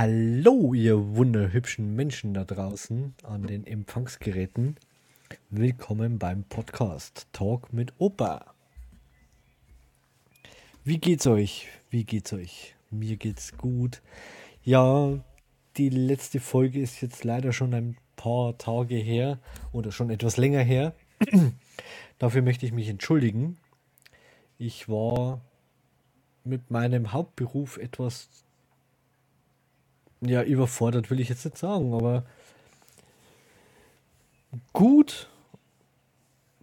Hallo, ihr wunderhübschen Menschen da draußen an den Empfangsgeräten. Willkommen beim Podcast Talk mit Opa. Wie geht's euch? Wie geht's euch? Mir geht's gut. Ja, die letzte Folge ist jetzt leider schon ein paar Tage her oder schon etwas länger her. Dafür möchte ich mich entschuldigen. Ich war mit meinem Hauptberuf etwas ja, überfordert will ich jetzt nicht sagen, aber gut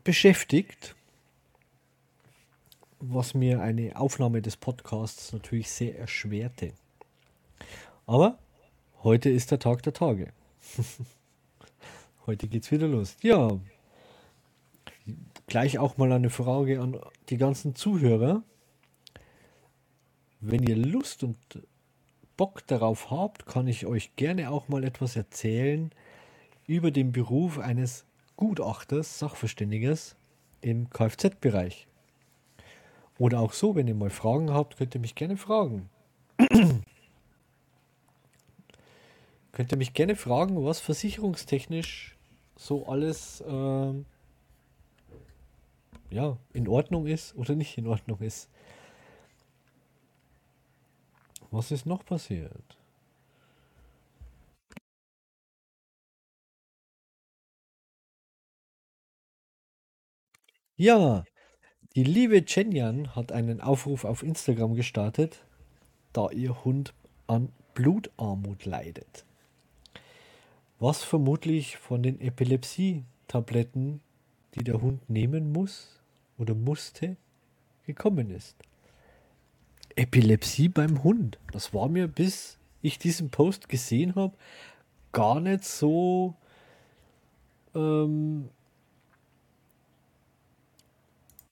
beschäftigt, was mir eine Aufnahme des Podcasts natürlich sehr erschwerte. Aber heute ist der Tag der Tage. heute geht's wieder los. Ja, gleich auch mal eine Frage an die ganzen Zuhörer. Wenn ihr Lust und Bock darauf habt, kann ich euch gerne auch mal etwas erzählen über den Beruf eines Gutachters, Sachverständigers im Kfz-Bereich. Oder auch so, wenn ihr mal Fragen habt, könnt ihr mich gerne fragen. könnt ihr mich gerne fragen, was versicherungstechnisch so alles äh, ja, in Ordnung ist oder nicht in Ordnung ist. Was ist noch passiert? Ja, die liebe Chenyan hat einen Aufruf auf Instagram gestartet, da ihr Hund an Blutarmut leidet. Was vermutlich von den Epilepsie-Tabletten, die der Hund nehmen muss oder musste, gekommen ist. Epilepsie beim Hund. Das war mir, bis ich diesen Post gesehen habe, gar nicht so. Ähm,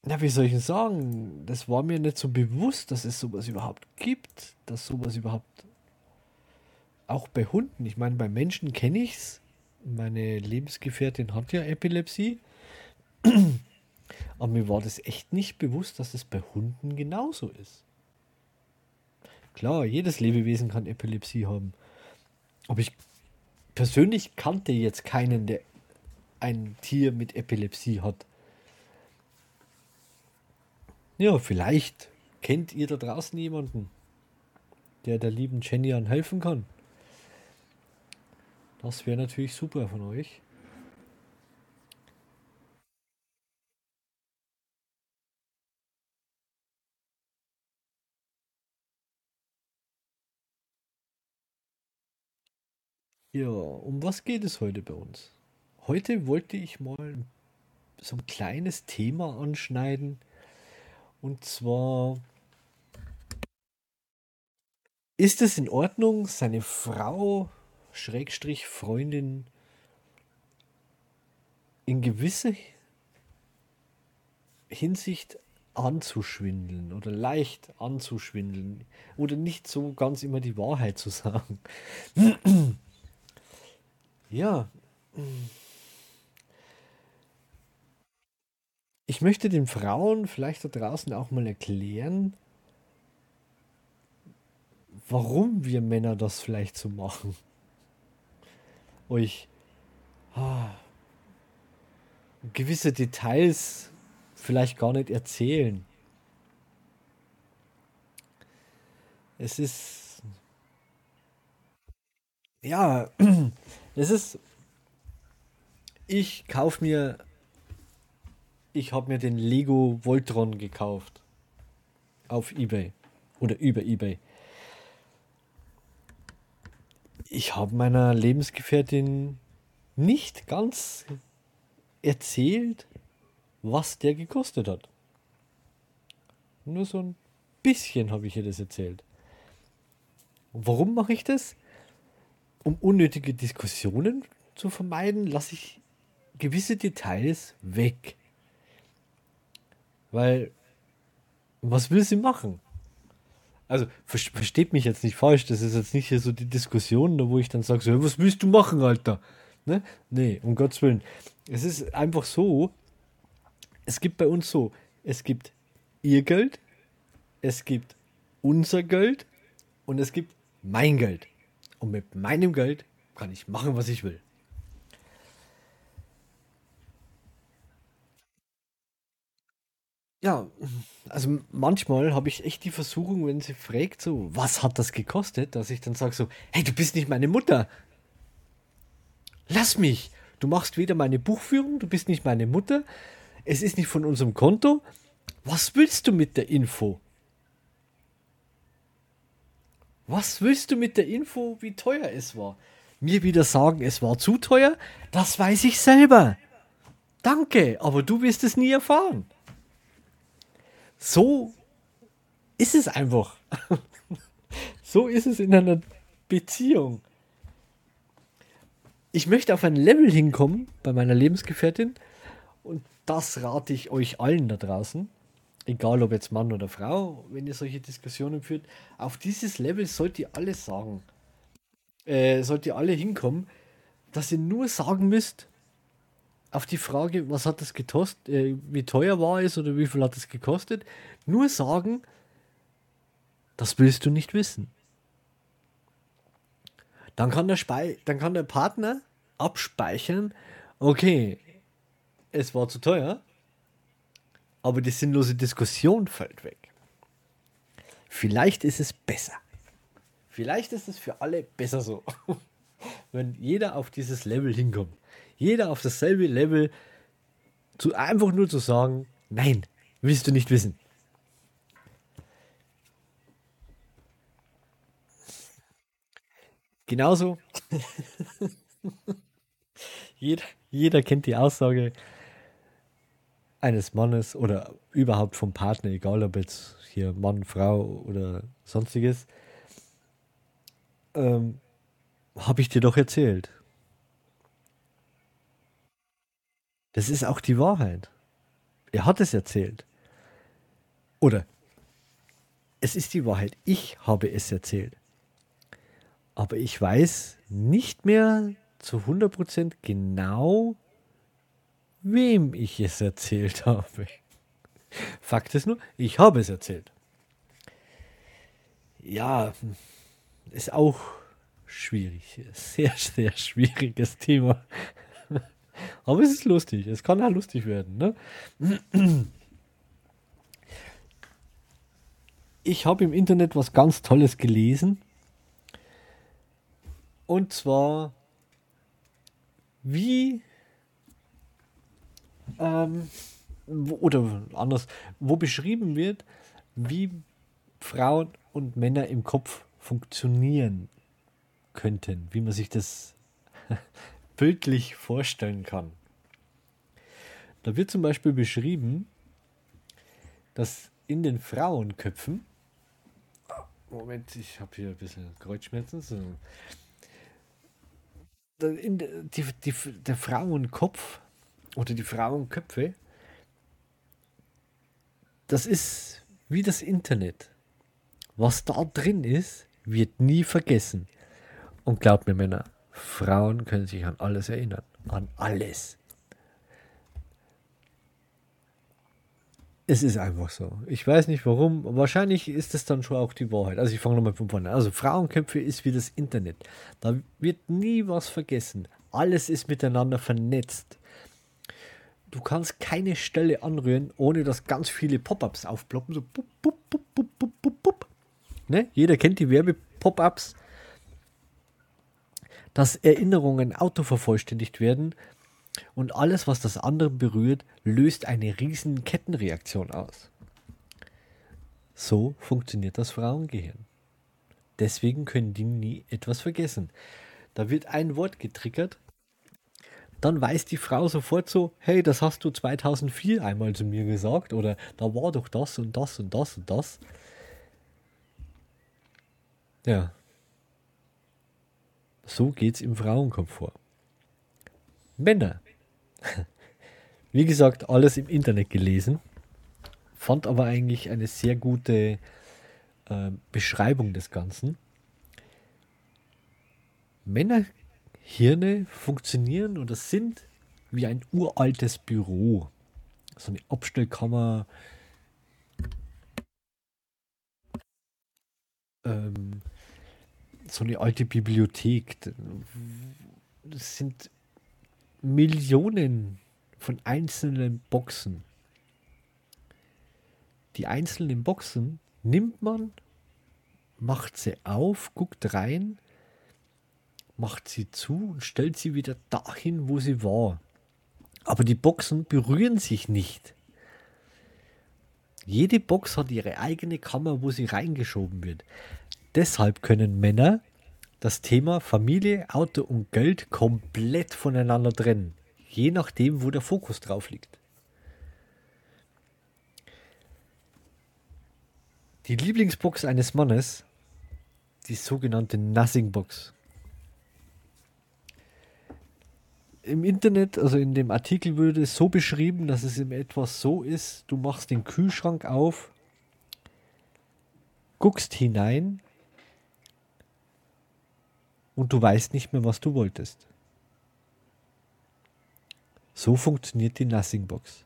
na, wie soll ich denn sagen? Das war mir nicht so bewusst, dass es sowas überhaupt gibt, dass sowas überhaupt auch bei Hunden. Ich meine, bei Menschen kenne ich es. Meine Lebensgefährtin hat ja Epilepsie. Aber mir war das echt nicht bewusst, dass es bei Hunden genauso ist. Klar, jedes Lebewesen kann Epilepsie haben. Aber ich persönlich kannte jetzt keinen, der ein Tier mit Epilepsie hat. Ja, vielleicht kennt ihr da draußen jemanden, der der lieben Jenny helfen kann. Das wäre natürlich super von euch. Ja, um was geht es heute bei uns? Heute wollte ich mal so ein kleines Thema anschneiden. Und zwar, ist es in Ordnung, seine Frau, Schrägstrich Freundin, in gewisser Hinsicht anzuschwindeln oder leicht anzuschwindeln oder nicht so ganz immer die Wahrheit zu sagen? Ja. Ich möchte den Frauen vielleicht da draußen auch mal erklären, warum wir Männer das vielleicht so machen. Euch ah, gewisse Details vielleicht gar nicht erzählen. Es ist ja Es ist. Ich kaufe mir. Ich habe mir den Lego Voltron gekauft. Auf Ebay. Oder über Ebay. Ich habe meiner Lebensgefährtin nicht ganz erzählt, was der gekostet hat. Nur so ein bisschen habe ich ihr das erzählt. Warum mache ich das? Um unnötige Diskussionen zu vermeiden, lasse ich gewisse Details weg. Weil, was will sie machen? Also, versteht mich jetzt nicht falsch, das ist jetzt nicht hier so die Diskussion, wo ich dann sage, so, was willst du machen, Alter? Ne? Nee, um Gottes Willen. Es ist einfach so, es gibt bei uns so, es gibt ihr Geld, es gibt unser Geld und es gibt mein Geld. Und mit meinem Geld kann ich machen, was ich will. Ja, also manchmal habe ich echt die Versuchung, wenn sie fragt, so, was hat das gekostet, dass ich dann sage so, hey, du bist nicht meine Mutter. Lass mich. Du machst weder meine Buchführung, du bist nicht meine Mutter, es ist nicht von unserem Konto. Was willst du mit der Info? Was willst du mit der Info, wie teuer es war? Mir wieder sagen, es war zu teuer? Das weiß ich selber. Danke, aber du wirst es nie erfahren. So ist es einfach. so ist es in einer Beziehung. Ich möchte auf ein Level hinkommen bei meiner Lebensgefährtin und das rate ich euch allen da draußen egal ob jetzt Mann oder Frau, wenn ihr solche Diskussionen führt, auf dieses Level sollt ihr alle sagen, äh, sollt ihr alle hinkommen, dass ihr nur sagen müsst, auf die Frage, was hat das gekostet, äh, wie teuer war es oder wie viel hat es gekostet, nur sagen, das willst du nicht wissen. Dann kann der, Spei dann kann der Partner abspeichern, okay, es war zu teuer, aber die sinnlose Diskussion fällt weg. Vielleicht ist es besser. Vielleicht ist es für alle besser so. Wenn jeder auf dieses Level hinkommt. Jeder auf dasselbe Level, zu, einfach nur zu sagen, nein, willst du nicht wissen. Genauso. jeder, jeder kennt die Aussage, eines Mannes oder überhaupt vom Partner, egal ob jetzt hier Mann, Frau oder sonstiges, ähm, habe ich dir doch erzählt. Das ist auch die Wahrheit. Er hat es erzählt. Oder es ist die Wahrheit. Ich habe es erzählt. Aber ich weiß nicht mehr zu 100% genau, wem ich es erzählt habe. Fakt ist nur, ich habe es erzählt. Ja, ist auch schwierig. Sehr, sehr schwieriges Thema. Aber es ist lustig. Es kann ja lustig werden. Ne? Ich habe im Internet was ganz Tolles gelesen. Und zwar, wie ähm, wo, oder anders, wo beschrieben wird, wie Frauen und Männer im Kopf funktionieren könnten, wie man sich das bildlich vorstellen kann. Da wird zum Beispiel beschrieben, dass in den Frauenköpfen, Moment, ich habe hier ein bisschen Kreuzschmerzen, so. In die, die, der Frauenkopf oder die Frauenköpfe, das ist wie das Internet. Was da drin ist, wird nie vergessen. Und glaubt mir, Männer, Frauen können sich an alles erinnern. An alles. Es ist einfach so. Ich weiß nicht warum. Wahrscheinlich ist es dann schon auch die Wahrheit. Also ich fange nochmal von vorne an. Also Frauenköpfe ist wie das Internet. Da wird nie was vergessen. Alles ist miteinander vernetzt. Du kannst keine Stelle anrühren, ohne dass ganz viele Pop-ups aufploppen. So bup, bup, bup, bup, bup, bup, bup. Ne? Jeder kennt die Werbe-Pop-ups. Dass Erinnerungen autovervollständigt werden und alles, was das andere berührt, löst eine riesen Kettenreaktion aus. So funktioniert das Frauengehirn. Deswegen können die nie etwas vergessen. Da wird ein Wort getriggert dann weiß die Frau sofort so, hey, das hast du 2004 einmal zu mir gesagt oder da war doch das und das und das und das. Ja. So geht's im Frauenkopf vor. Männer. Wie gesagt, alles im Internet gelesen. Fand aber eigentlich eine sehr gute äh, Beschreibung des Ganzen. Männer Hirne funktionieren oder sind wie ein uraltes Büro. So eine Abstellkammer. Ähm, so eine alte Bibliothek. Das sind Millionen von einzelnen Boxen. Die einzelnen Boxen nimmt man, macht sie auf, guckt rein, macht sie zu und stellt sie wieder dahin, wo sie war. Aber die Boxen berühren sich nicht. Jede Box hat ihre eigene Kammer, wo sie reingeschoben wird. Deshalb können Männer das Thema Familie, Auto und Geld komplett voneinander trennen. Je nachdem, wo der Fokus drauf liegt. Die Lieblingsbox eines Mannes, die sogenannte Nothing Box. Im Internet, also in dem Artikel würde es so beschrieben, dass es in etwas so ist, du machst den Kühlschrank auf, guckst hinein und du weißt nicht mehr, was du wolltest. So funktioniert die Nothing Box.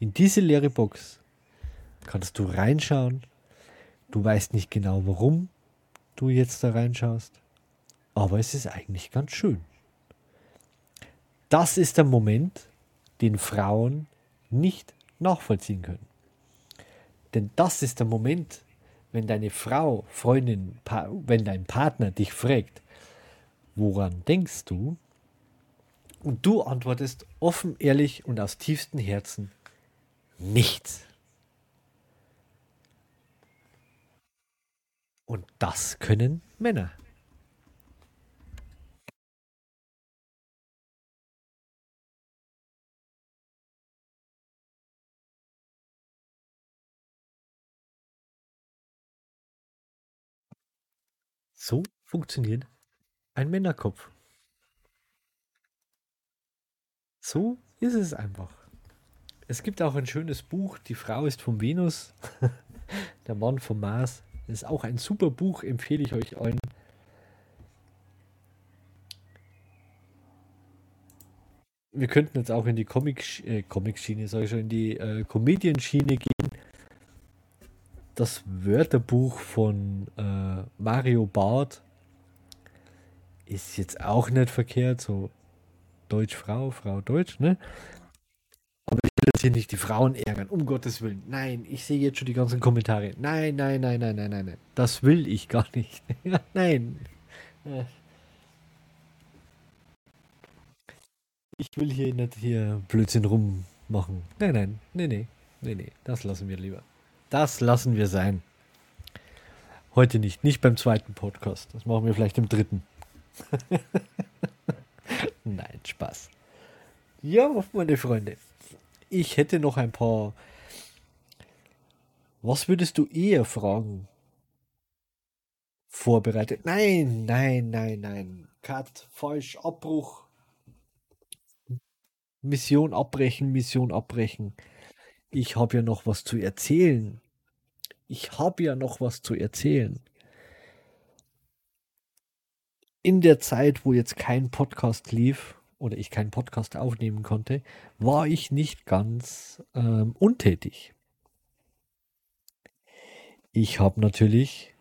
In diese leere Box kannst du reinschauen. Du weißt nicht genau, warum du jetzt da reinschaust, aber es ist eigentlich ganz schön das ist der Moment, den Frauen nicht nachvollziehen können. Denn das ist der Moment, wenn deine Frau, Freundin, pa wenn dein Partner dich fragt, woran denkst du? Und du antwortest offen, ehrlich und aus tiefstem Herzen nichts. Und das können Männer. So funktioniert ein Männerkopf. So ist es einfach. Es gibt auch ein schönes Buch, Die Frau ist von Venus, der Mann vom Mars. Das ist auch ein super Buch, empfehle ich euch allen. Wir könnten jetzt auch in die Comic, äh, Comic-Schiene, sage ich schon, in die äh, Comedian-Schiene gehen das Wörterbuch von äh, Mario Barth ist jetzt auch nicht verkehrt, so Deutsch Frau, Frau Deutsch, ne? Aber ich will jetzt hier nicht die Frauen ärgern, um Gottes Willen. Nein, ich sehe jetzt schon die ganzen Kommentare. Nein, nein, nein, nein, nein, nein, nein. Das will ich gar nicht. nein. Ich will hier nicht hier Blödsinn rummachen. Nein, nein, nee, nee, nee, nee. Das lassen wir lieber. Das lassen wir sein. Heute nicht, nicht beim zweiten Podcast. Das machen wir vielleicht im dritten. Nein, Spaß. Ja, meine Freunde. Ich hätte noch ein paar. Was würdest du eher fragen? Vorbereitet. Nein, nein, nein, nein. Cut, falsch, Abbruch. Mission abbrechen, Mission abbrechen ich habe ja noch was zu erzählen. Ich habe ja noch was zu erzählen. In der Zeit, wo jetzt kein Podcast lief oder ich keinen Podcast aufnehmen konnte, war ich nicht ganz ähm, untätig. Ich habe natürlich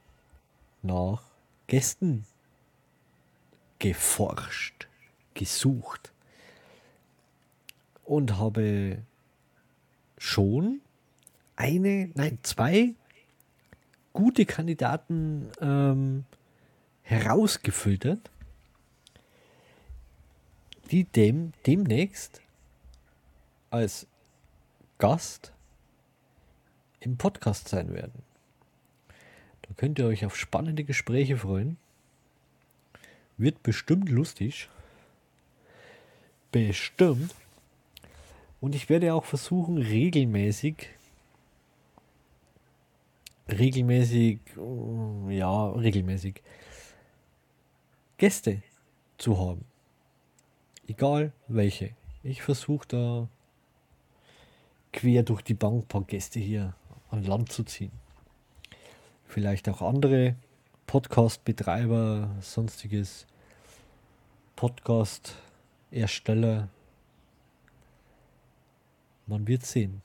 nach Gästen geforscht, gesucht und habe schon eine, nein, zwei gute Kandidaten ähm, herausgefiltert, die dem demnächst als Gast im Podcast sein werden. Da könnt ihr euch auf spannende Gespräche freuen. Wird bestimmt lustig. Bestimmt. Und ich werde auch versuchen, regelmäßig, regelmäßig, ja, regelmäßig Gäste zu haben. Egal welche. Ich versuche da quer durch die Bank ein paar Gäste hier an Land zu ziehen. Vielleicht auch andere Podcast-Betreiber, sonstiges Podcast-Ersteller, man wird sehen.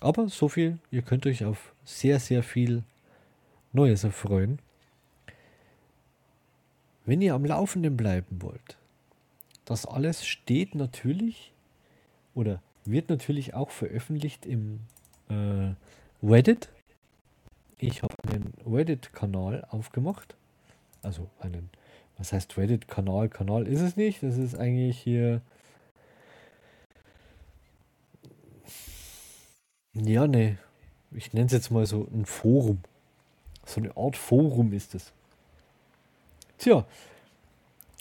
Aber so viel, ihr könnt euch auf sehr, sehr viel Neues erfreuen. wenn ihr am Laufenden bleiben wollt, das alles steht natürlich oder wird natürlich auch veröffentlicht im äh, Reddit. Ich habe einen Reddit-Kanal aufgemacht. Also einen, was heißt Reddit-Kanal? Kanal ist es nicht. Das ist eigentlich hier. Ja, ne. Ich nenne es jetzt mal so ein Forum. So eine Art Forum ist es. Tja.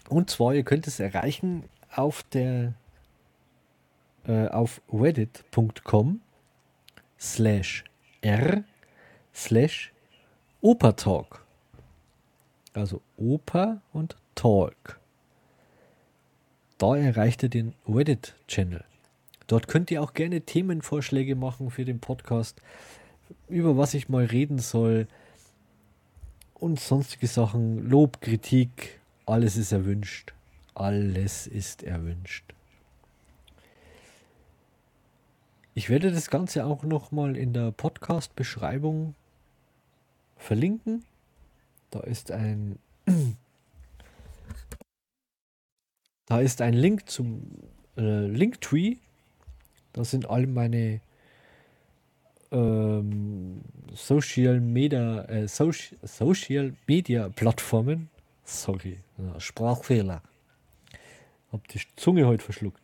Und zwar, ihr könnt es erreichen auf der äh, auf reddit.com slash r slash Opertalk. Also Oper und Talk. Da erreicht ihr den Reddit-Channel. Dort könnt ihr auch gerne Themenvorschläge machen für den Podcast, über was ich mal reden soll und sonstige Sachen, Lob, Kritik, alles ist erwünscht. Alles ist erwünscht. Ich werde das Ganze auch nochmal in der Podcast-Beschreibung verlinken. Da ist ein da ist ein Link zum äh, Linktree. Da sind all meine ähm, Social Media äh, Social, Social Media Plattformen. Sorry, Sprachfehler. Hab die Zunge heute verschluckt.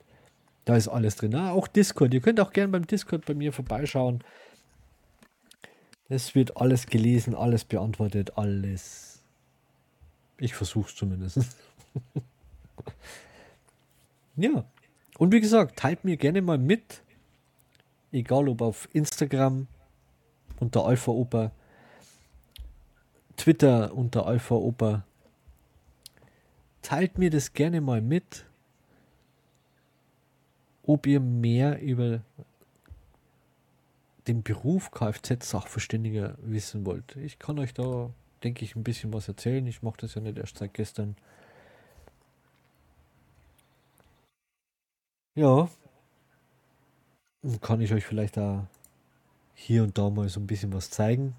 Da ist alles drin. Ah, auch Discord. Ihr könnt auch gerne beim Discord bei mir vorbeischauen. Es wird alles gelesen, alles beantwortet, alles. Ich versuche es zumindest. ja. Und wie gesagt, teilt mir gerne mal mit. Egal ob auf Instagram unter Alpha Oper, Twitter unter Alpha Oper. Teilt mir das gerne mal mit ob ihr mehr über den Beruf Kfz-Sachverständiger wissen wollt. Ich kann euch da, denke ich, ein bisschen was erzählen. Ich mache das ja nicht erst seit gestern. Ja, kann ich euch vielleicht da hier und da mal so ein bisschen was zeigen,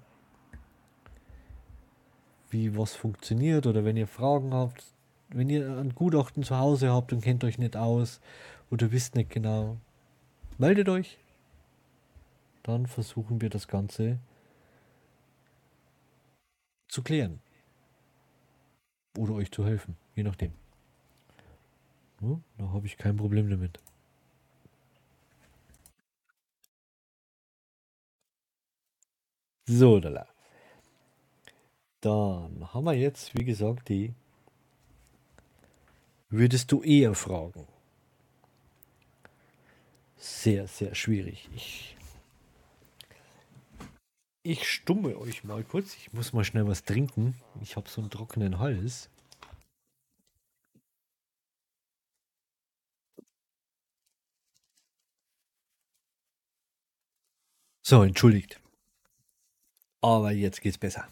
wie was funktioniert oder wenn ihr Fragen habt, wenn ihr ein Gutachten zu Hause habt und kennt euch nicht aus oder wisst nicht genau, meldet euch. Dann versuchen wir das Ganze zu klären. Oder euch zu helfen, je nachdem. Ja, da habe ich kein Problem damit. So, da. Dann haben wir jetzt, wie gesagt, die. Würdest du eher fragen? sehr, sehr schwierig. Ich, ich stumme euch mal kurz. Ich muss mal schnell was trinken. Ich habe so einen trockenen Hals. So, entschuldigt. Aber jetzt geht's besser.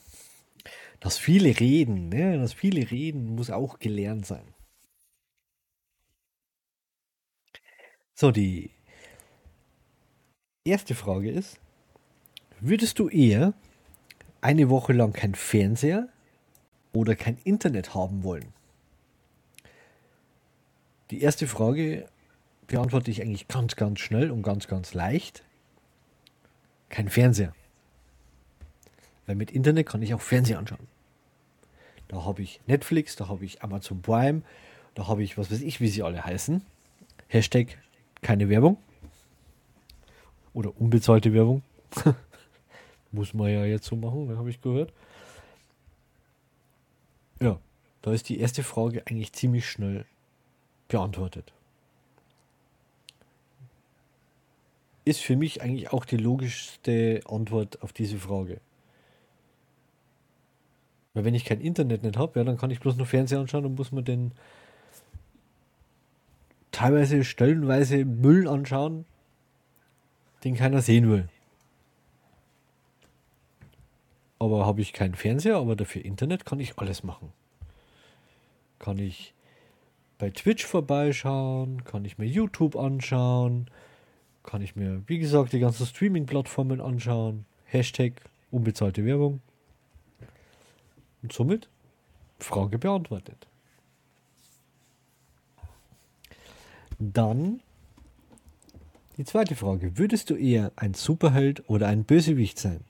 Das viele Reden, ne? das viele Reden muss auch gelernt sein. So, die erste Frage ist, würdest du eher eine Woche lang kein Fernseher oder kein Internet haben wollen? Die erste Frage beantworte ich eigentlich ganz, ganz schnell und ganz, ganz leicht. Kein Fernseher. Weil mit Internet kann ich auch Fernseher anschauen. Da habe ich Netflix, da habe ich Amazon Prime, da habe ich was weiß ich, wie sie alle heißen. Hashtag keine Werbung. Oder unbezahlte Werbung. Muss man ja jetzt so machen, habe ich gehört. Ja, da ist die erste Frage eigentlich ziemlich schnell beantwortet. Ist für mich eigentlich auch die logischste Antwort auf diese Frage. Weil wenn ich kein Internet nicht habe, ja, dann kann ich bloß noch Fernseher anschauen und muss man den teilweise stellenweise Müll anschauen, den keiner sehen will. Aber habe ich keinen Fernseher, aber dafür Internet kann ich alles machen. Kann ich bei Twitch vorbeischauen, kann ich mir YouTube anschauen, kann ich mir, wie gesagt, die ganzen Streaming-Plattformen anschauen. Hashtag unbezahlte Werbung. Und somit Frage beantwortet. Dann die zweite Frage. Würdest du eher ein Superheld oder ein Bösewicht sein?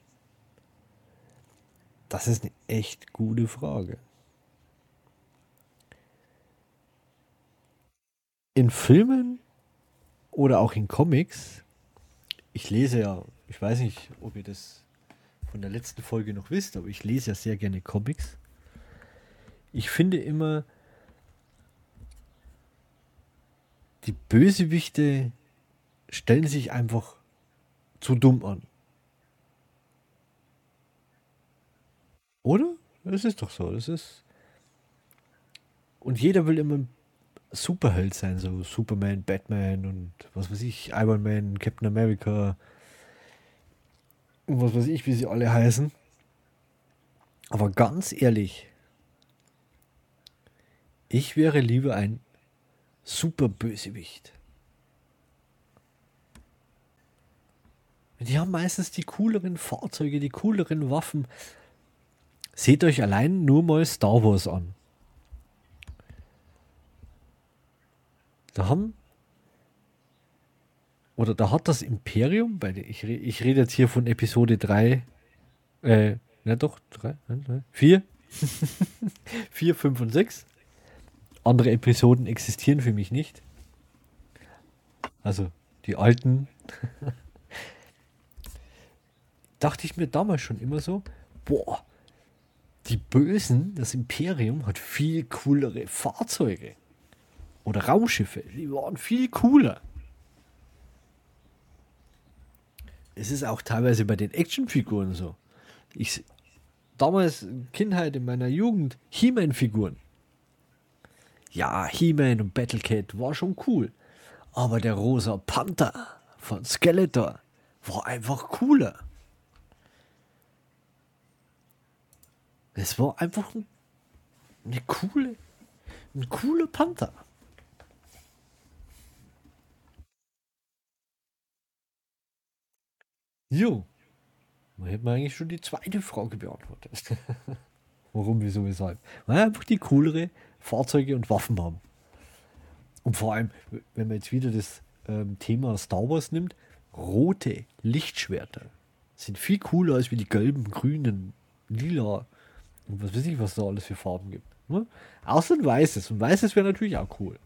Das ist eine echt gute Frage. In Filmen oder auch in Comics, ich lese ja, ich weiß nicht, ob ihr das von der letzten Folge noch wisst, aber ich lese ja sehr gerne Comics. Ich finde immer, die Bösewichte stellen sich einfach zu dumm an. Oder? Das ist doch so. Das ist. Und jeder will immer Superheld sein, so Superman, Batman und was weiß ich, Iron Man, Captain America und was weiß ich, wie sie alle heißen. Aber ganz ehrlich, ich wäre lieber ein super Bösewicht. Die haben meistens die cooleren Fahrzeuge, die cooleren Waffen. Seht euch allein nur mal Star Wars an. Da haben oder da hat das Imperium, weil ich, ich rede jetzt hier von Episode 3, äh, na doch, 3, 4, 4, 5 und 6. Andere Episoden existieren für mich nicht. Also die alten. Dachte ich mir damals schon immer so, boah, die Bösen, das Imperium hat viel coolere Fahrzeuge. Oder Raumschiffe, die waren viel cooler. Es ist auch teilweise bei den Actionfiguren so. Ich damals Kindheit in meiner Jugend He-Man-Figuren. Ja, He-Man und Battlecat war schon cool. Aber der rosa Panther von Skeletor war einfach cooler. Es war einfach ein, eine coole, ein cooler Panther. Jo. Man hätte man eigentlich schon die zweite Frage beantwortet. Warum, wieso, weshalb? Weil einfach die coolere Fahrzeuge und Waffen haben. Und vor allem, wenn man jetzt wieder das ähm, Thema Star Wars nimmt, rote Lichtschwerter sind viel cooler als wie die gelben, grünen, lila und was weiß ich, was da alles für Farben gibt. Ne? Außer ein weißes. Und weißes wäre natürlich auch cool.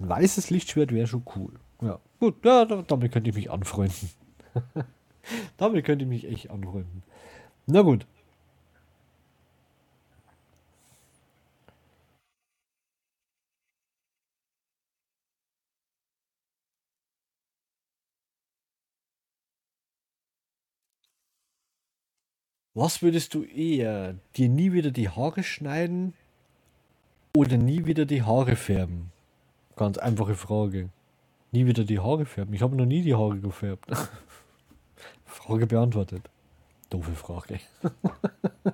Ein weißes Lichtschwert wäre schon cool. Ja, gut, ja, damit könnte ich mich anfreunden. damit könnte ich mich echt anfreunden. Na gut. Was würdest du eher? Dir nie wieder die Haare schneiden oder nie wieder die Haare färben? Ganz einfache Frage. Nie wieder die Haare färben. Ich habe noch nie die Haare gefärbt. Frage beantwortet. Doofe Frage.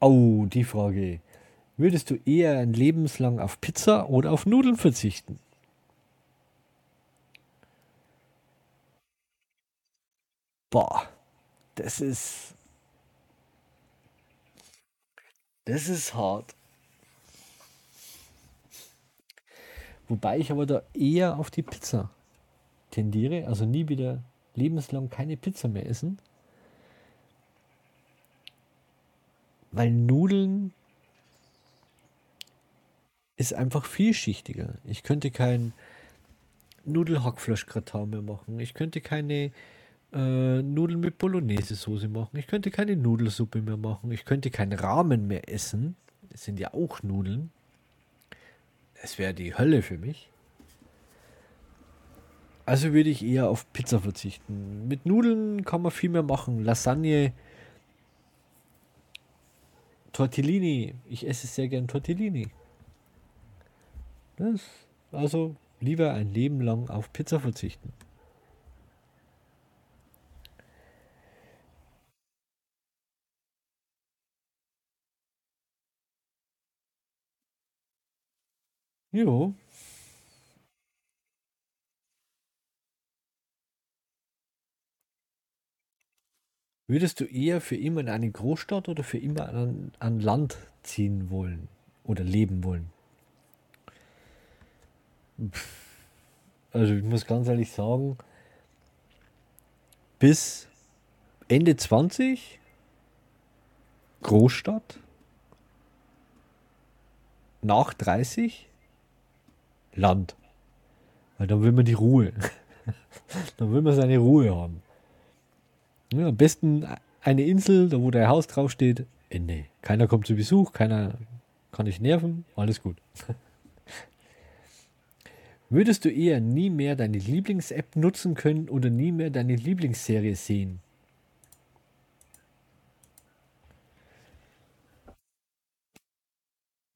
oh, die Frage. Würdest du eher ein lebenslang auf Pizza oder auf Nudeln verzichten? Boah, das ist. Das ist hart. Wobei ich aber da eher auf die Pizza tendiere, also nie wieder lebenslang keine Pizza mehr essen. Weil Nudeln ist einfach vielschichtiger. Ich könnte kein Nudelhackfleischgratin mehr machen. Ich könnte keine äh, Nudeln mit Bolognese-Soße machen. Ich könnte keine Nudelsuppe mehr machen. Ich könnte keinen Rahmen mehr essen. Das sind ja auch Nudeln. Es wäre die Hölle für mich. Also würde ich eher auf Pizza verzichten. Mit Nudeln kann man viel mehr machen. Lasagne, Tortellini. Ich esse sehr gern Tortellini. Das, also lieber ein Leben lang auf Pizza verzichten. Jo. Würdest du eher für immer in eine Großstadt oder für immer an, an Land ziehen wollen oder leben wollen? Also ich muss ganz ehrlich sagen, bis Ende 20 Großstadt, nach 30 Land. Weil dann will man die Ruhe. dann will man seine Ruhe haben. Ja, am besten eine Insel, da wo dein Haus draufsteht, Ende. Keiner kommt zu Besuch, keiner kann dich nerven, alles gut. Würdest du eher nie mehr deine Lieblings-App nutzen können oder nie mehr deine Lieblingsserie sehen?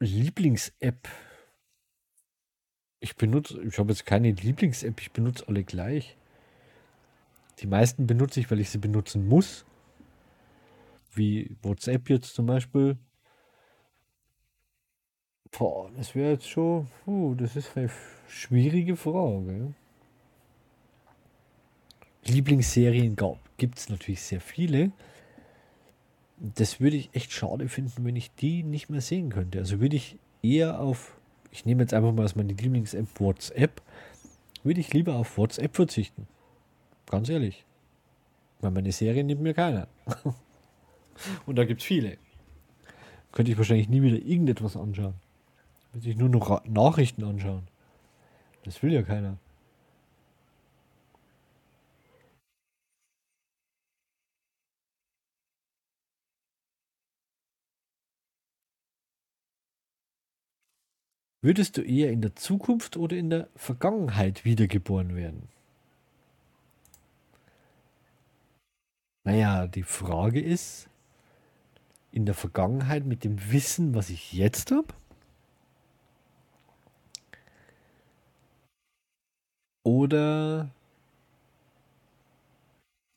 Lieblings-App. Ich benutze, ich habe jetzt keine Lieblings-App, ich benutze alle gleich. Die meisten benutze ich, weil ich sie benutzen muss. Wie WhatsApp jetzt zum Beispiel. Boah, das wäre jetzt schon, puh, das ist eine schwierige Frage. Lieblingsserien gibt es natürlich sehr viele. Das würde ich echt schade finden, wenn ich die nicht mehr sehen könnte. Also würde ich eher auf, ich nehme jetzt einfach mal als meine Lieblings-App WhatsApp, würde ich lieber auf WhatsApp verzichten. Ganz ehrlich. Weil meine Serie nimmt mir keiner. Und da gibt es viele. Könnte ich wahrscheinlich nie wieder irgendetwas anschauen. Würde ich nur noch Nachrichten anschauen. Das will ja keiner. Würdest du eher in der Zukunft oder in der Vergangenheit wiedergeboren werden? Naja, die Frage ist, in der Vergangenheit mit dem Wissen, was ich jetzt habe? Oder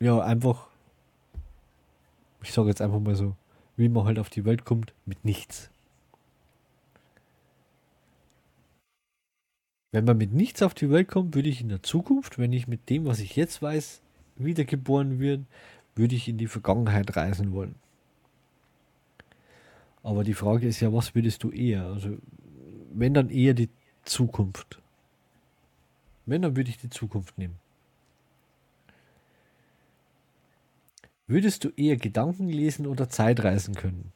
ja, einfach, ich sage jetzt einfach mal so, wie man halt auf die Welt kommt, mit nichts. Wenn man mit nichts auf die Welt kommt, würde ich in der Zukunft, wenn ich mit dem, was ich jetzt weiß, wiedergeboren wird, würde ich in die Vergangenheit reisen wollen. Aber die Frage ist ja, was würdest du eher? Also, wenn dann eher die Zukunft. Wenn, dann würde ich die Zukunft nehmen. Würdest du eher Gedanken lesen oder Zeitreisen können?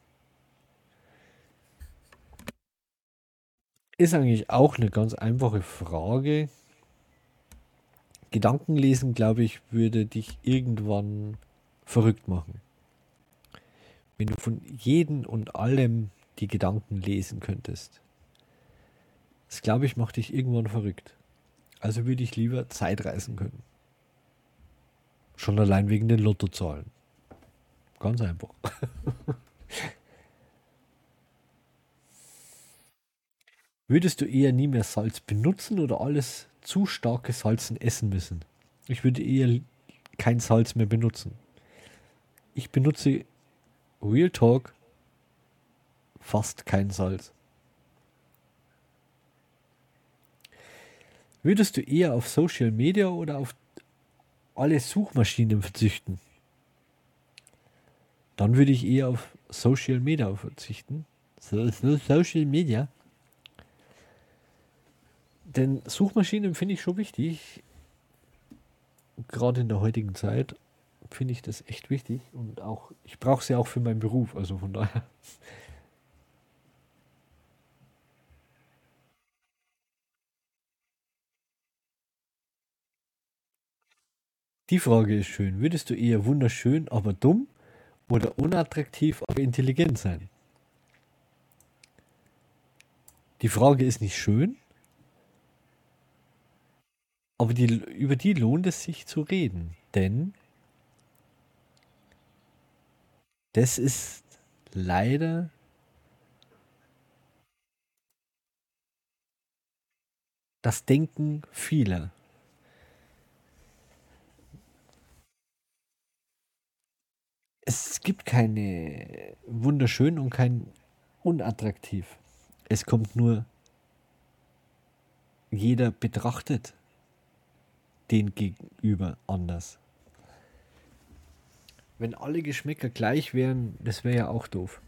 Ist eigentlich auch eine ganz einfache Frage. Gedanken lesen, glaube ich, würde dich irgendwann verrückt machen. Wenn du von jedem und allem die Gedanken lesen könntest. Das glaube ich macht dich irgendwann verrückt. Also würde ich lieber Zeitreisen können. Schon allein wegen den Lottozahlen. Ganz einfach. Würdest du eher nie mehr Salz benutzen oder alles zu starke Salzen essen müssen? Ich würde eher kein Salz mehr benutzen. Ich benutze Real Talk fast kein Salz. Würdest du eher auf Social Media oder auf alle Suchmaschinen verzichten? Dann würde ich eher auf Social Media verzichten. So, so Social Media. Denn Suchmaschinen finde ich schon wichtig. Gerade in der heutigen Zeit finde ich das echt wichtig. Und auch, ich brauche sie auch für meinen Beruf. Also von daher. Die Frage ist schön. Würdest du eher wunderschön, aber dumm oder unattraktiv, aber intelligent sein? Die Frage ist nicht schön, aber die, über die lohnt es sich zu reden. Denn das ist leider das Denken vieler. Es gibt keine wunderschön und kein unattraktiv. Es kommt nur, jeder betrachtet den Gegenüber anders. Wenn alle Geschmäcker gleich wären, das wäre ja auch doof.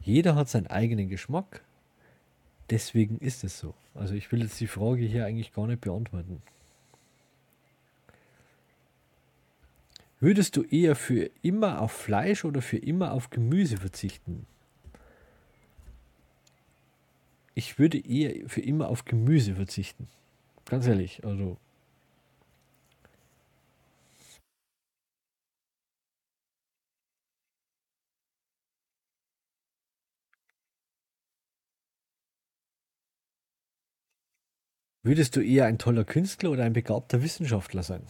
Jeder hat seinen eigenen Geschmack. deswegen ist es so. Also ich will jetzt die Frage hier eigentlich gar nicht beantworten. Würdest du eher für immer auf Fleisch oder für immer auf Gemüse verzichten? Ich würde eher für immer auf Gemüse verzichten. Ganz ehrlich, also. Würdest du eher ein toller Künstler oder ein begabter Wissenschaftler sein?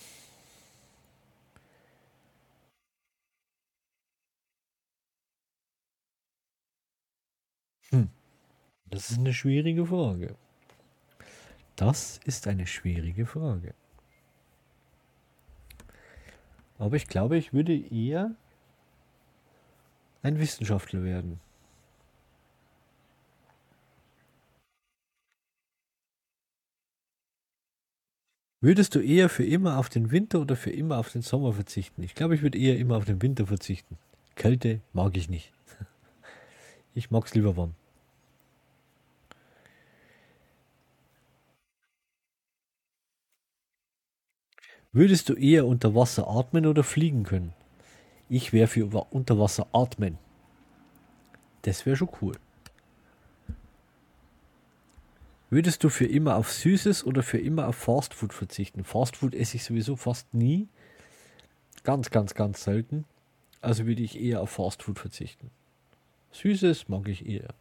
Hm, das ist eine schwierige Frage. Das ist eine schwierige Frage. Aber ich glaube, ich würde eher ein Wissenschaftler werden. Würdest du eher für immer auf den Winter oder für immer auf den Sommer verzichten? Ich glaube, ich würde eher immer auf den Winter verzichten. Kälte mag ich nicht. Ich mag es lieber warm. Würdest du eher unter Wasser atmen oder fliegen können? Ich wäre für unter Wasser atmen. Das wäre schon cool. Würdest du für immer auf Süßes oder für immer auf Fastfood verzichten? Fastfood esse ich sowieso fast nie. Ganz, ganz, ganz selten. Also würde ich eher auf Fastfood verzichten. Süßes mag ich eher.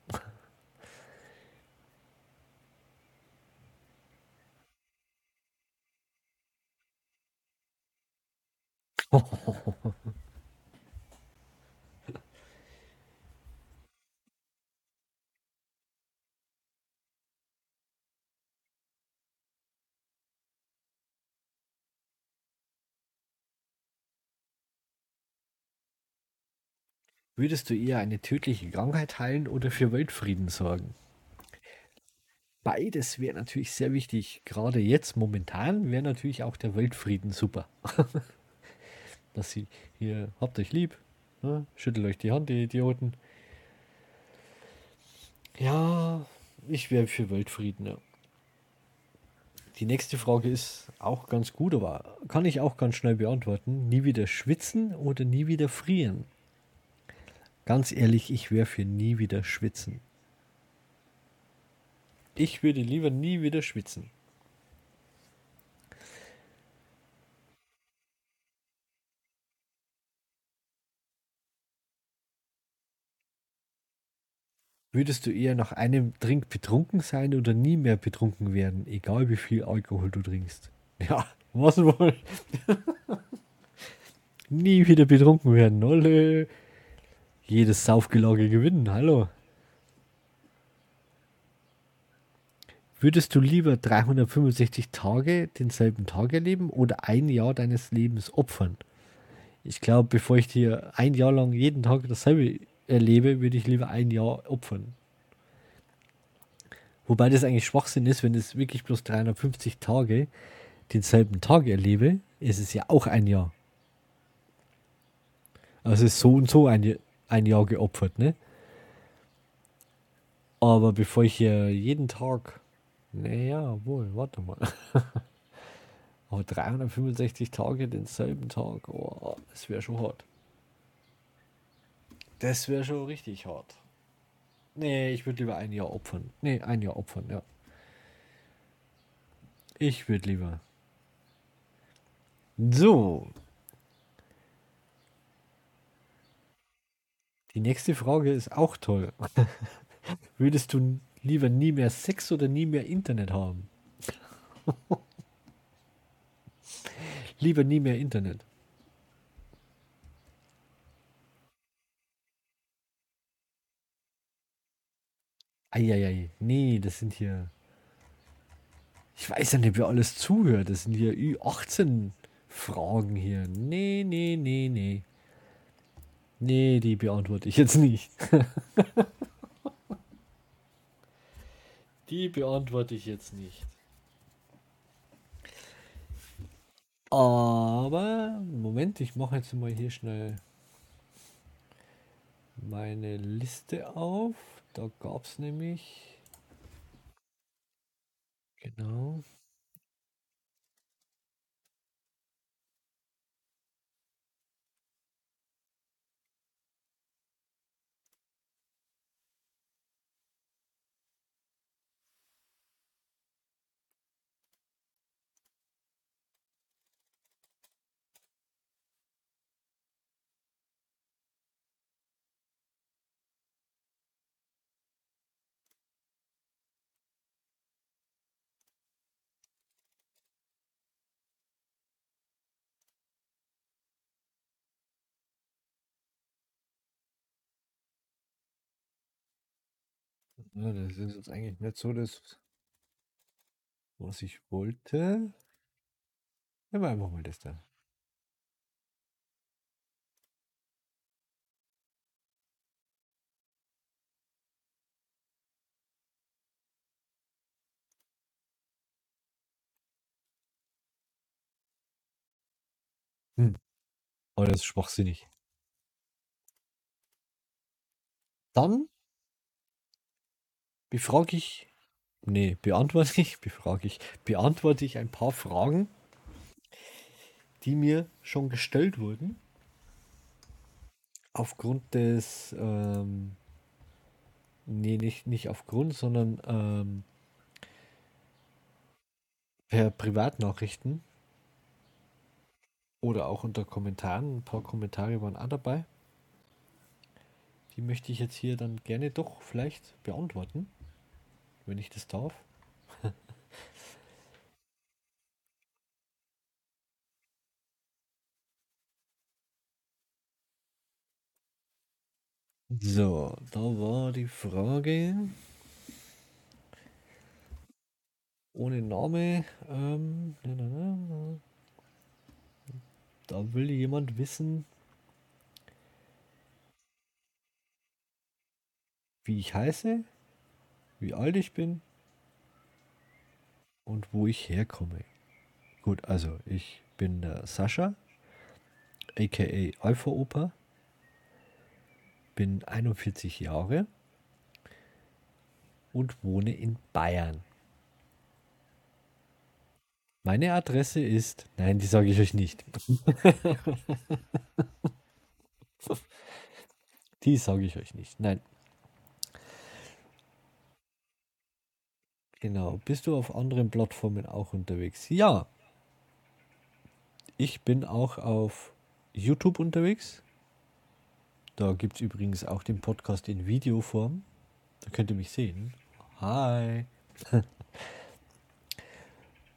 Würdest du eher eine tödliche Krankheit heilen oder für Weltfrieden sorgen? Beides wäre natürlich sehr wichtig. Gerade jetzt momentan wäre natürlich auch der Weltfrieden super. Dass sie hier habt euch lieb, ne? schüttelt euch die Hand, die Idioten. Ja, ich wäre für Weltfrieden. Ja. Die nächste Frage ist auch ganz gut, aber kann ich auch ganz schnell beantworten. Nie wieder schwitzen oder nie wieder frieren? Ganz ehrlich, ich wäre für nie wieder schwitzen. Ich würde lieber nie wieder schwitzen. Würdest du eher nach einem Trink betrunken sein oder nie mehr betrunken werden, egal wie viel Alkohol du trinkst? Ja, was wohl? nie wieder betrunken werden, olle. Jedes Saufgelage gewinnen, hallo. Würdest du lieber 365 Tage denselben Tag erleben oder ein Jahr deines Lebens opfern? Ich glaube, bevor ich dir ein Jahr lang jeden Tag dasselbe erlebe, würde ich lieber ein Jahr opfern. Wobei das eigentlich Schwachsinn ist, wenn es wirklich bloß 350 Tage denselben Tag erlebe, ist es ja auch ein Jahr. Also so und so ein, ein Jahr geopfert, ne? Aber bevor ich hier jeden Tag, naja, wohl, warte mal. Aber 365 Tage denselben Tag, oh, das wäre schon hart. Das wäre schon richtig hart. Nee, ich würde lieber ein Jahr opfern. Nee, ein Jahr opfern, ja. Ich würde lieber. So, die nächste Frage ist auch toll. Würdest du lieber nie mehr Sex oder nie mehr Internet haben? lieber nie mehr Internet. Eieiei, nee, das sind hier. Ich weiß ja nicht, wer alles zuhört. Das sind hier Ü18 Fragen hier. Nee, nee, nee, nee. Nee, die beantworte ich jetzt nicht. Die beantworte ich jetzt nicht. Aber, Moment, ich mache jetzt mal hier schnell meine Liste auf. Da gab es nämlich Genau. Ja, das ist jetzt eigentlich nicht so das, was ich wollte. Nehmen wir einfach mal das da. Hm. Aber das ist schwachsinnig. Dann befrage ich, nee, beantworte ich, befrage ich, beantworte ich ein paar Fragen, die mir schon gestellt wurden. Aufgrund des, ähm, nee, nicht, nicht aufgrund, sondern ähm, per Privatnachrichten oder auch unter Kommentaren. Ein paar Kommentare waren auch dabei. Die möchte ich jetzt hier dann gerne doch vielleicht beantworten, wenn ich das darf. So, da war die Frage ohne Name. Ähm, na, na, na. Da will jemand wissen, wie ich heiße, wie alt ich bin und wo ich herkomme. Gut, also ich bin der Sascha, aka Alpha Opa, bin 41 Jahre und wohne in Bayern. Meine Adresse ist, nein, die sage ich euch nicht. Die sage ich euch nicht. Nein, genau. Bist du auf anderen Plattformen auch unterwegs? Ja, ich bin auch auf YouTube unterwegs. Da gibt es übrigens auch den Podcast in Videoform. Da könnt ihr mich sehen. Hi.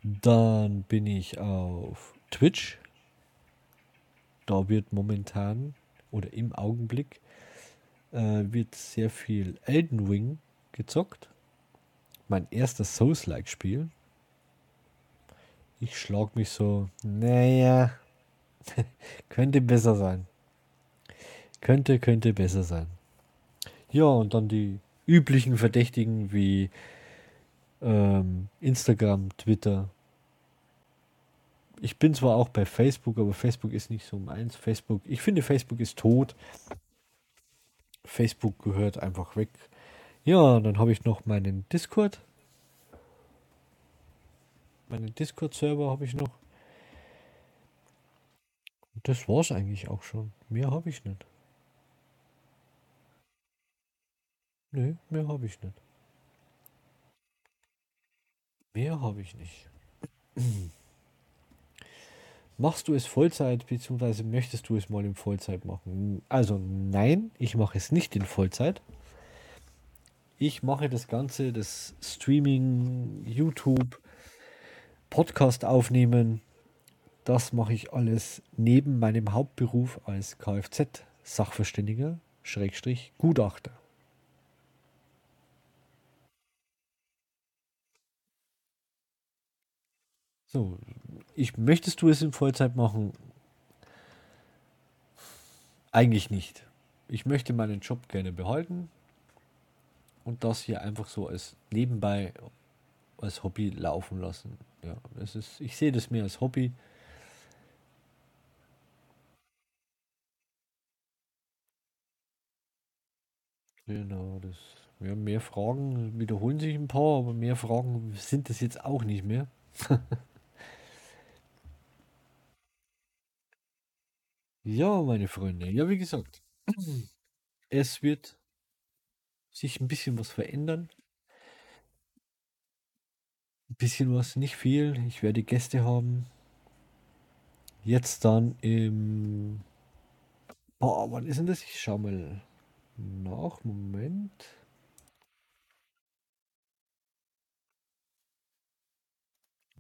Dann bin ich auf Twitch. Da wird momentan oder im Augenblick äh, wird sehr viel Elden Ring gezockt. Mein erstes Souls-like-Spiel. Ich schlag mich so, naja, könnte besser sein. Könnte, könnte besser sein. Ja, und dann die üblichen Verdächtigen wie ähm, Instagram, Twitter. Ich bin zwar auch bei Facebook, aber Facebook ist nicht so meins. Facebook, ich finde, Facebook ist tot. Facebook gehört einfach weg. Ja, dann habe ich noch meinen Discord. Meinen Discord-Server habe ich noch. Und das war's eigentlich auch schon. Mehr habe ich nicht. Nö, mehr habe ich nicht. Mehr habe ich nicht. Machst du es Vollzeit, beziehungsweise möchtest du es mal in Vollzeit machen? Also nein, ich mache es nicht in Vollzeit. Ich mache das Ganze, das Streaming, YouTube, Podcast aufnehmen, das mache ich alles neben meinem Hauptberuf als Kfz-Sachverständiger, Schrägstrich Gutachter. So, ich möchtest du es in Vollzeit machen? Eigentlich nicht. Ich möchte meinen Job gerne behalten und das hier einfach so als nebenbei als Hobby laufen lassen. Ja, das ist, ich sehe das mehr als Hobby. Genau, das Ja, mehr Fragen wiederholen sich ein paar, aber mehr Fragen sind es jetzt auch nicht mehr. Ja, meine Freunde. Ja, wie gesagt, es wird sich ein bisschen was verändern. Ein bisschen was, nicht viel. Ich werde Gäste haben. Jetzt dann im... Boah, wann ist denn das? Ich schau mal nach. Moment.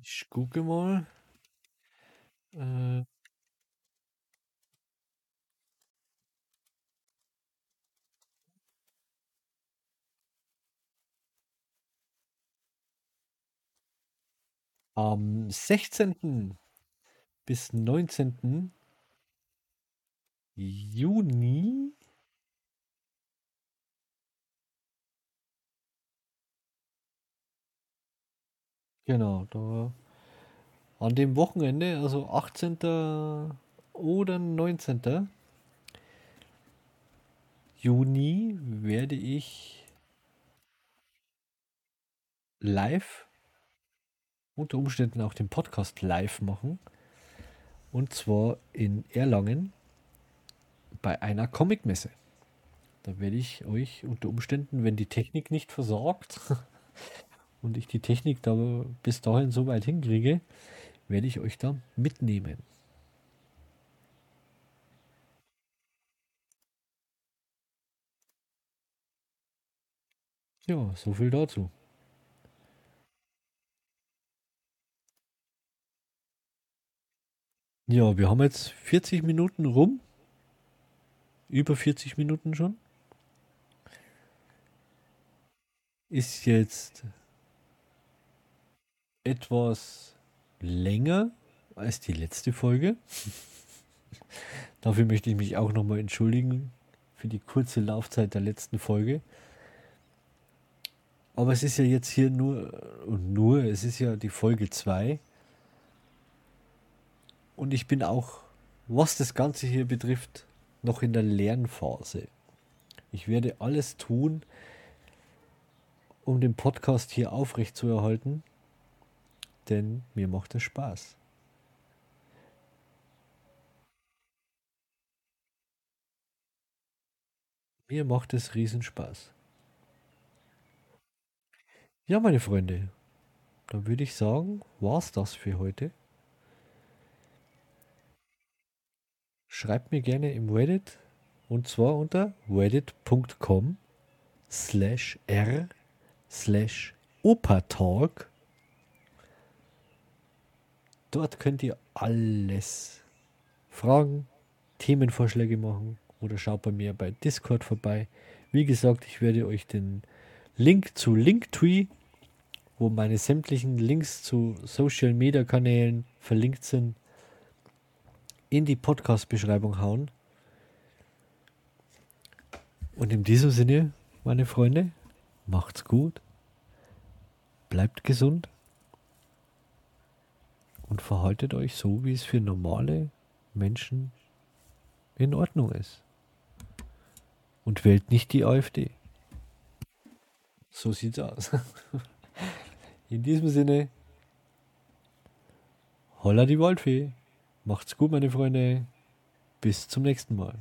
Ich gucke mal. Äh, am 16. bis 19. Juni. Genau, da an dem Wochenende, also 18. oder 19. Juni, werde ich live, unter Umständen auch den Podcast live machen. Und zwar in Erlangen bei einer Comicmesse. Da werde ich euch unter Umständen, wenn die Technik nicht versagt und ich die Technik da bis dahin so weit hinkriege, werde ich euch da mitnehmen. Ja, so viel dazu. Ja, wir haben jetzt 40 Minuten rum. Über 40 Minuten schon. Ist jetzt etwas länger als die letzte Folge. Dafür möchte ich mich auch nochmal entschuldigen für die kurze Laufzeit der letzten Folge. Aber es ist ja jetzt hier nur, und nur, es ist ja die Folge 2. Und ich bin auch, was das Ganze hier betrifft, noch in der Lernphase. Ich werde alles tun, um den Podcast hier aufrechtzuerhalten, denn mir macht es Spaß. Mir macht es Riesenspaß. Ja, meine Freunde, dann würde ich sagen, war's das für heute. Schreibt mir gerne im Reddit und zwar unter reddit.com slash r slash opatalk. Dort könnt ihr alles fragen, Themenvorschläge machen oder schaut bei mir bei Discord vorbei. Wie gesagt, ich werde euch den Link zu Linktree, wo meine sämtlichen Links zu Social Media Kanälen verlinkt sind, in die Podcast-Beschreibung hauen. Und in diesem Sinne, meine Freunde, macht's gut, bleibt gesund und verhaltet euch so, wie es für normale Menschen in Ordnung ist. Und wählt nicht die AfD. So sieht's aus. In diesem Sinne, holla die Waldfee. Macht's gut, meine Freunde. Bis zum nächsten Mal.